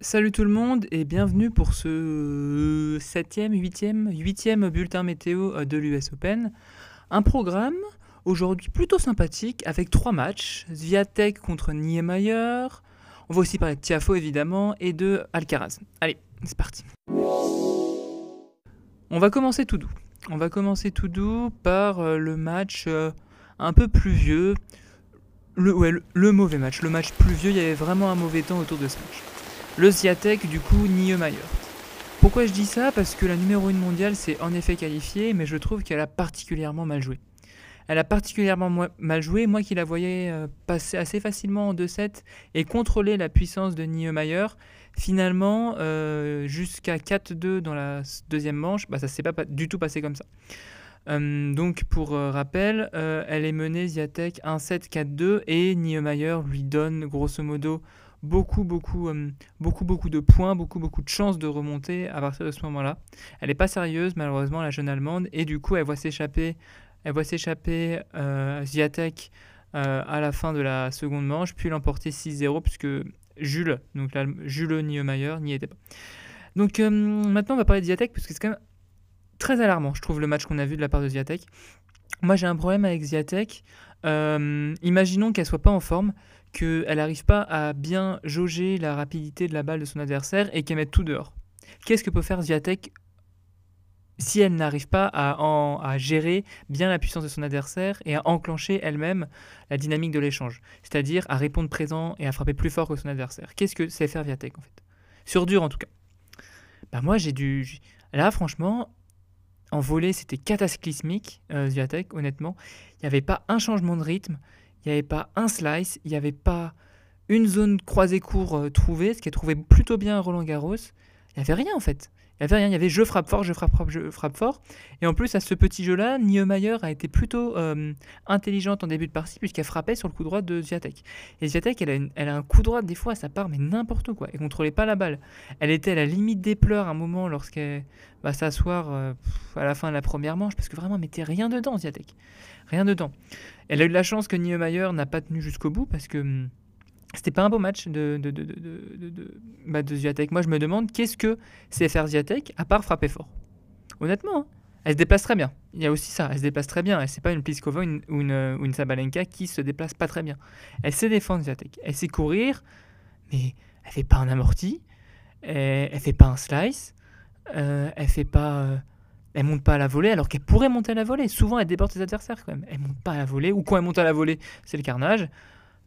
Salut tout le monde et bienvenue pour ce septième, huitième, huitième bulletin météo euh, de l'US Open. Un programme aujourd'hui plutôt sympathique avec trois matchs. Zviatek contre Niemeyer. On va aussi parler de Tiafo évidemment et de Alcaraz. Allez, c'est parti. On va commencer tout doux. On va commencer tout doux par euh, le match euh, un peu pluvieux. Le, ouais, le, le mauvais match. Le match pluvieux, il y avait vraiment un mauvais temps autour de ce match. Le Swiatek, du coup, Niemeyer. Pourquoi je dis ça? Parce que la numéro 1 mondiale s'est en effet qualifiée, mais je trouve qu'elle a particulièrement mal joué. Elle a particulièrement mal joué, moi qui la voyais euh, passer assez facilement en 2-7 et contrôler la puissance de Niemeyer, finalement, euh, jusqu'à 4-2 dans la deuxième manche, bah, ça ne s'est pas du tout passé comme ça. Euh, donc pour rappel, elle est menée Ziatek 1-7-4-2 et Niemeyer lui donne grosso modo beaucoup, beaucoup, euh, beaucoup, beaucoup de points, beaucoup, beaucoup de chances de remonter à partir de ce moment-là. Elle n'est pas sérieuse, malheureusement, la jeune Allemande, et du coup, elle voit s'échapper, elle voit s'échapper euh, Ziatek euh, à la fin de la seconde manche, puis l'emporter 6-0, puisque Jules, donc là, Jules Niemeyer, n'y était pas. Donc euh, maintenant, on va parler de Ziatek, parce que c'est quand même très alarmant, je trouve, le match qu'on a vu de la part de Ziatek. Moi, j'ai un problème avec Ziatek. Imaginons qu'elle soit pas en forme qu'elle n'arrive pas à bien jauger la rapidité de la balle de son adversaire et qu'elle mette tout dehors. Qu'est-ce que peut faire Zviatek si elle n'arrive pas à, en, à, gérer bien la puissance de son adversaire et à enclencher elle-même la dynamique de l'échange, c'est-à-dire à répondre présent et à frapper plus fort que son adversaire? Qu'est-ce que c'est faire Viatek en fait? Sur dur en tout cas. Bah moi j'ai dû... Là franchement, en volée c'était cataclysmique, euh, honnêtement. Il n'y avait pas un changement de rythme, il n'y avait pas un slice, il n'y avait pas une zone croisée court euh, trouvée, ce qui est trouvé plutôt bien à Roland Garros. Il n'y avait rien en fait. Il n'y avait rien, il y avait je frappe fort, je frappe fort, je frappe fort. Et en plus, à ce petit jeu-là, Niemeyer a été plutôt euh, intelligente en début de partie puisqu'elle frappait sur le coup droit de Zviatek. Et Zviatek, elle a, elle a un coup droit des fois, ça part, mais n'importe quoi. Elle contrôlait pas la balle. Elle était à la limite des pleurs à un moment lorsqu'elle va s'asseoir euh, à la fin de la première manche parce que vraiment, elle mettait rien dedans, Zviatek. Rien dedans. Elle a eu de la chance que Niemeyer n'a pas tenu jusqu'au bout parce que hum, c'était pas un beau match de, de, de, de, de, bah de Zviatek. Moi, je me demande qu'est-ce que c'est faire Zviatek à part frapper fort? Honnêtement, hein. elle se déplace très bien. Il y a aussi ça, elle se déplace très bien. Elle c'est pas une Pliskova une, ou une, une Sabalenka qui se déplace pas très bien. Elle sait défendre Zviatek. Elle sait courir, mais elle fait pas un amorti. Elle, elle fait pas un slice. Euh, elle fait pas. Euh, elle monte pas à la volée alors qu'elle pourrait monter à la volée. Souvent, elle déborde ses adversaires quand même. Elle monte pas à la volée ou quand elle monte à la volée, c'est le carnage.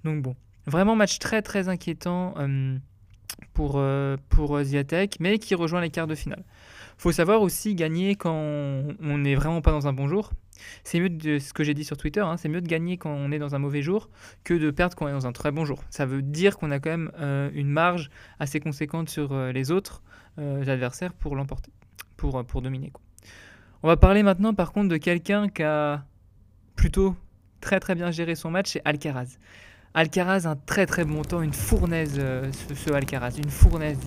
Donc bon, vraiment match très très inquiétant euh, pour euh, Ziatek, mais qui rejoint les quarts de finale. Faut savoir aussi gagner quand on n'est vraiment pas dans un bon jour. C'est mieux de ce que j'ai dit sur Twitter, hein, c'est mieux de gagner quand on est dans un mauvais jour que de perdre quand on est dans un très bon jour. Ça veut dire qu'on a quand même euh, une marge assez conséquente sur euh, les autres euh, adversaires pour l'emporter, pour, pour dominer. On va parler maintenant par contre de quelqu'un qui a plutôt très très bien géré son match, c'est Alcaraz. Alcaraz, un très très bon temps, une fournaise euh, ce, Alcaraz, une fournaise.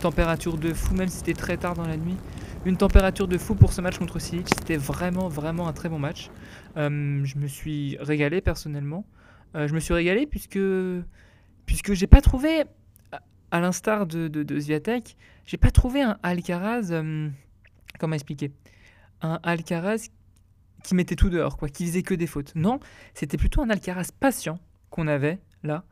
Température de fou, même si c'était très tard dans la nuit. Une température de fou pour ce match contre Silic. C'était vraiment vraiment un très bon match. Euh, je me suis régalé personnellement. Euh, je me suis régalé puisque puisque j'ai pas trouvé, à l'instar de, de, de Zviatek, j'ai pas trouvé un Alcaraz. Euh, comment expliquer? Un Alcaraz qui mettait tout dehors, quoi, qui faisait que des fautes. Non, c'était plutôt un Alcaraz patient qu'on avait là.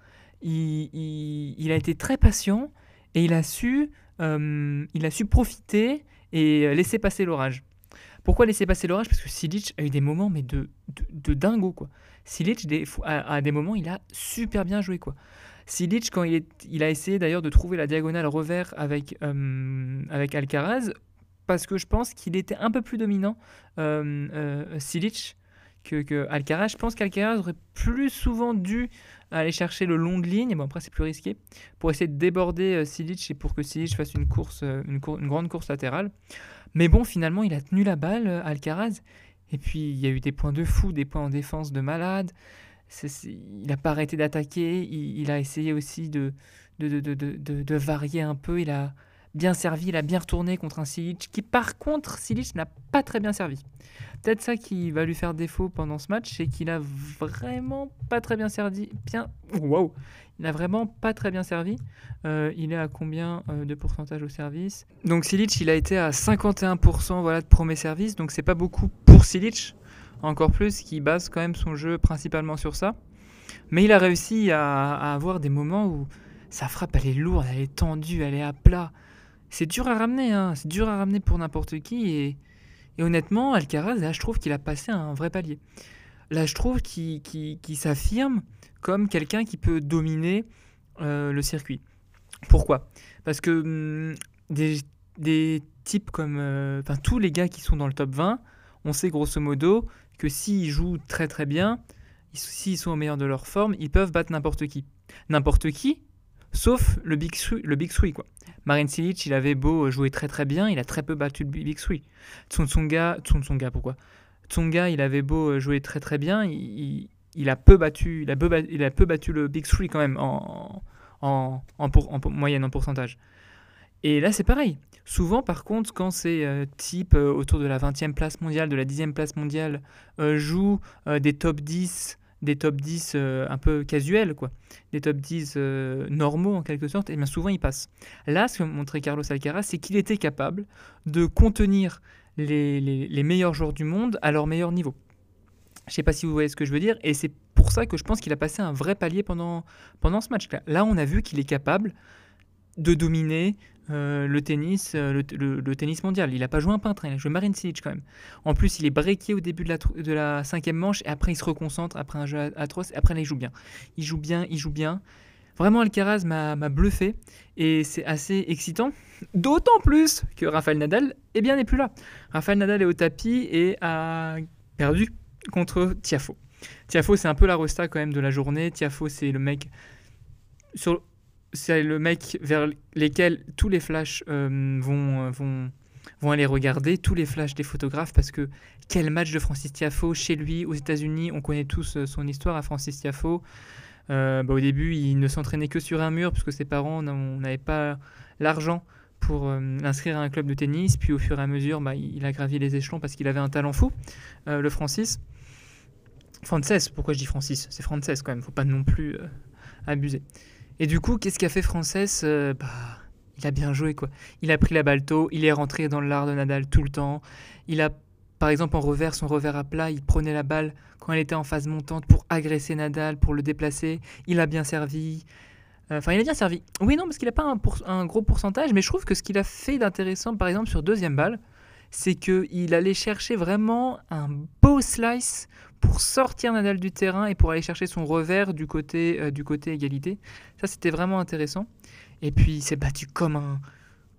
Il, a été très patient et il a su, euh, il a su profiter et laisser passer l'orage. Pourquoi laisser passer l'orage? Parce que Silic a eu des moments mais de, de, dingo quoi. Silic des, à, à, des moments il a super bien joué quoi. Silic quand il, est, il a essayé d'ailleurs de trouver la diagonale revers avec, euh, avec Alcaraz parce que je pense qu'il était un peu plus dominant euh, euh, que, que, Alcaraz. Je pense qu'Alcaraz aurait plus souvent dû aller chercher le long de ligne, bon après c'est plus risqué, pour essayer de déborder euh, Silic et pour que Silic fasse une course, euh, une, une, grande course latérale. Mais bon, finalement, il a tenu la balle, euh, Alcaraz, et puis il y a eu des points de fou, des points en défense de malade. Il n'a pas arrêté d'attaquer, il, il, a essayé aussi de, de, de, de, de varier un peu, il a bien servi, il a bien retourné contre un Silic qui par contre Silic n'a pas très bien servi. Peut-être ça qui va lui faire défaut pendant ce match, c'est qu'il a vraiment pas très bien servi. Bien, wow, il a vraiment pas très bien servi. Euh, il est à combien euh, de pourcentage au service? Donc Silic, il a été à 51% voilà de premier service, donc c'est pas beaucoup pour Silic. Encore plus, qui base quand même son jeu principalement sur ça. Mais il a réussi à, à avoir des moments où sa frappe, elle est lourde, elle est tendue, elle est à plat. C'est dur à ramener, hein. c'est dur à ramener pour n'importe qui. Et, honnêtement, Alcaraz, là, je trouve qu'il a passé un vrai palier. Là, je trouve qu'il s'affirme comme quelqu'un qui peut dominer euh, le circuit. Pourquoi? Parce que hum, des, types comme. Euh, enfin, tous les gars qui sont dans le top 20, on sait grosso modo que s'ils jouent très très bien, s'ils sont au meilleur de leur forme, ils peuvent battre n'importe qui. N'importe qui, sauf le Big le Big quoi. Marin Cilic, il avait beau jouer très très bien, il a très peu battu le Big Three. Tsonga, Tsonga pourquoi? Tsonga, il avait beau jouer très très bien, il, il, a peu battu, il a peu, battu le Big Three quand même en, en, moyenne, en pourcentage. Et là, c'est pareil. Souvent, par contre, quand ces euh, types euh, autour de la 20e place mondiale, de la 10e place mondiale, euh, jouent des top 10 des top 10 euh, un peu casuels, quoi. des top 10 euh, normaux en quelque sorte, et bien souvent il passe. Là, ce que montrait Carlos Alcaraz, c'est qu'il était capable de contenir les, les, meilleurs joueurs du monde à leur meilleur niveau. Je ne sais pas si vous voyez ce que je veux dire, et c'est pour ça que je pense qu'il a passé un vrai palier pendant, pendant ce match-là. Là, on a vu qu'il est capable de dominer euh, le tennis, euh, le, tennis mondial. Il n'a pas joué un peintre, il a joué Marin Cilic quand même. En plus, il est breaké au début de la, de la cinquième manche et après il se reconcentre après un jeu atroce et après là il joue bien. Il joue bien, il joue bien. Vraiment, Alcaraz m'a bluffé et c'est assez excitant. D'autant plus que Rafael Nadal eh bien, n'est plus là. Rafael Nadal est au tapis et a perdu contre Tiafo. Tiafo, c'est un peu la resta quand même de la journée. Tiafo, c'est le mec sur, c'est le mec vers lesquels tous les flashs euh, vont, euh, vont, vont aller regarder, tous les flashs des photographes, parce que quel match de Francis Tiafo chez lui aux États-Unis, on connaît tous euh, son histoire à Francis Tiafo. bah, au début, il ne s'entraînait que sur un mur, parce que ses parents n'avaient pas l'argent pour l'inscrire à un club de tennis. Puis au fur et à mesure, bah, il a gravi les échelons parce qu'il avait un talent fou, le Francis. Frances, pourquoi je dis Francis? C'est Frances quand même, faut pas non plus abuser. Et du coup, qu'est-ce qu'a fait Frances euh, Bah, il a bien joué quoi. Il a pris la balle tôt, il est rentré dans l'art de Nadal tout le temps. Il a, par exemple, en revers, son revers à plat, il prenait la balle quand elle était en phase montante pour agresser Nadal, pour le déplacer. Il a bien servi. Euh, enfin, il a bien servi. Oui, non, parce qu'il n'a pas un, un, gros pourcentage, mais je trouve que ce qu'il a fait d'intéressant, par exemple, sur deuxième balle, c'est qu'il allait chercher vraiment un beau slice pour sortir Nadal du terrain et pour aller chercher son revers du côté, euh, du côté égalité. Ça, c'était vraiment intéressant. Et puis, il s'est battu comme un,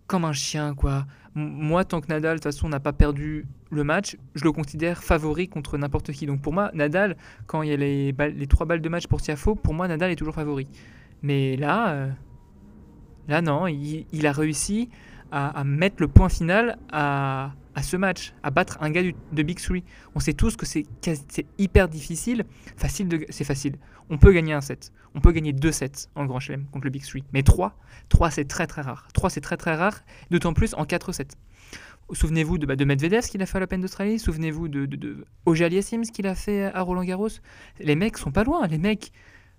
comme un chien, quoi. moi, tant que Nadal, de toute façon, n'a pas perdu le match, je le considère favori contre n'importe qui. Donc pour moi, Nadal, quand il y a les, les trois balles de match pour Tiafo, pour moi, Nadal est toujours favori. Mais là, euh, là non, il, a réussi à, mettre le point final à, à ce match, à battre un gars de Big Three. On sait tous que c'est hyper difficile. Facile c'est facile. On peut gagner un set. On peut gagner deux sets en Grand Chelem contre le Big Three. Mais trois, trois c'est très très rare. Trois c'est très très rare, d'autant plus en quatre sets. Souvenez-vous de, bah, de Medvedev, qu'il a fait à l'Open d'Australie. Souvenez-vous de, de, de ce qu'il a fait à Roland Garros. Les mecs sont pas loin. Les mecs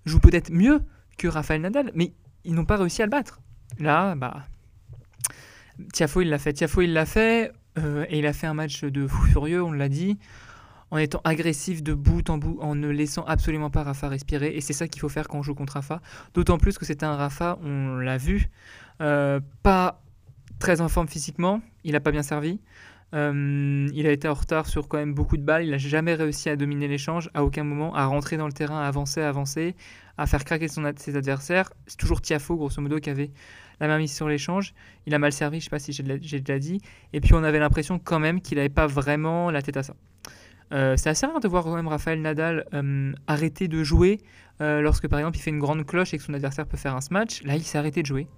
jouent peut-être mieux que Rafael Nadal, mais ils n'ont pas réussi à le battre. Là, bah, Tiafo il l'a fait. Tiafo il l'a fait. Euh, et il a fait un match de fou furieux, on l'a dit, en étant agressif de bout en bout, en ne laissant absolument pas Rafa respirer. Et c'est ça qu'il faut faire quand on joue contre Rafa. D'autant plus que c'était un Rafa, on l'a vu, euh, pas très en forme physiquement, il n'a pas bien servi. Euh, il a été en retard sur quand même beaucoup de balles. Il n'a jamais réussi à dominer l'échange, à aucun moment, à rentrer dans le terrain, à avancer, à avancer, à faire craquer ses adversaires. C'est toujours Tiafo, grosso modo, qui avait la main mise sur l'échange. Il a mal servi, je ne sais pas si j'ai déjà dit. Et puis on avait l'impression quand même qu'il n'avait pas vraiment la tête à ça. Euh, c'est assez rare de voir quand même Raphaël Nadal euh, arrêter de jouer lorsque par exemple il fait une grande cloche et que son adversaire peut faire un smash. Là, il s'est arrêté de jouer.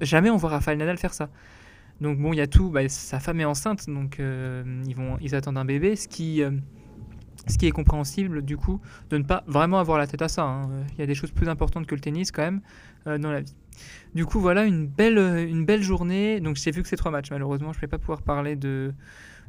Jamais on voit Raphaël Nadal faire ça. Donc bon, il y a tout. Bah, sa femme est enceinte, donc euh, ils, vont, ils attendent un bébé, ce qui, euh, Ce qui est compréhensible, du coup, de ne pas vraiment avoir la tête à ça. hein. Il y a des choses plus importantes que le tennis, quand même, euh, dans la vie. Du coup, voilà, une belle, une belle journée. Donc, j'ai vu que ces trois matchs. Malheureusement, je ne vais pas pouvoir parler de,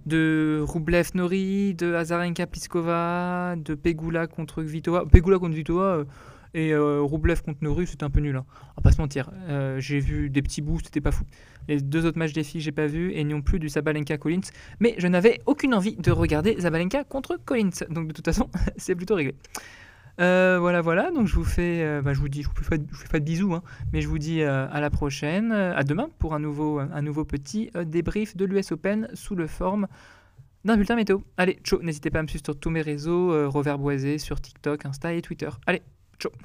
de Rublev Nori, de Azarenka Pliskova, de Pegula contre Kvitova. Pegula contre Kvitova euh, et euh, Rublev contre Nori, c'était un peu nul. Hein. On va pas se mentir. Euh, j'ai vu des petits bouts, c'était pas fou. Les deux autres matchs des filles, j'ai pas vu, et non plus du Sabalenka Collins. Mais je n'avais aucune envie de regarder Sabalenka contre Collins. Donc de toute façon, c'est plutôt réglé. Euh, voilà, voilà. Donc je vous fais, euh, bah, je vous dis, je vous fais, je vous fais pas de bisous, hein, mais je vous dis à la prochaine, à demain pour un nouveau, un nouveau petit débrief de l'US Open sous le forme d'un bulletin météo. Allez, ciao. N'hésitez pas à me suivre sur tous mes réseaux, euh, sur TikTok, Insta et Twitter. Allez, ciao.